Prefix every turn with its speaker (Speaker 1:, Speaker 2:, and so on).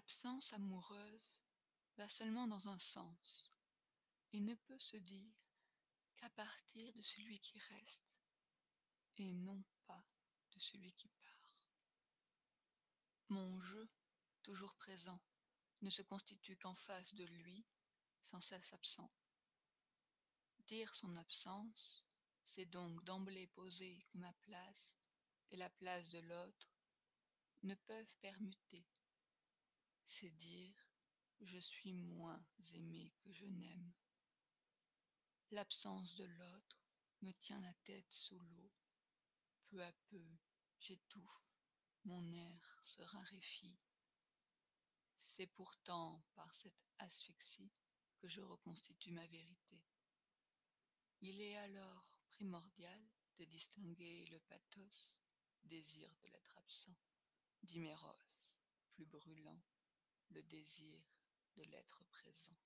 Speaker 1: L'absence amoureuse va seulement dans un sens, et ne peut se dire qu'à partir de celui qui reste, et non pas de celui qui part. Mon jeu, toujours présent, ne se constitue qu'en face de lui, sans cesse absent. Dire son absence, c'est donc d'emblée poser que ma place et la place de l'autre ne peuvent permuter. C'est dire je suis moins aimé que je n'aime. L'absence de l'autre me tient la tête sous l'eau. Peu à peu, j'étouffe, mon air se raréfie. C'est pourtant par cette asphyxie que je reconstitue ma vérité. Il est alors primordial de distinguer le pathos, désir de l'être absent, d'Iméros, plus brûlant, le désir de l'être présent.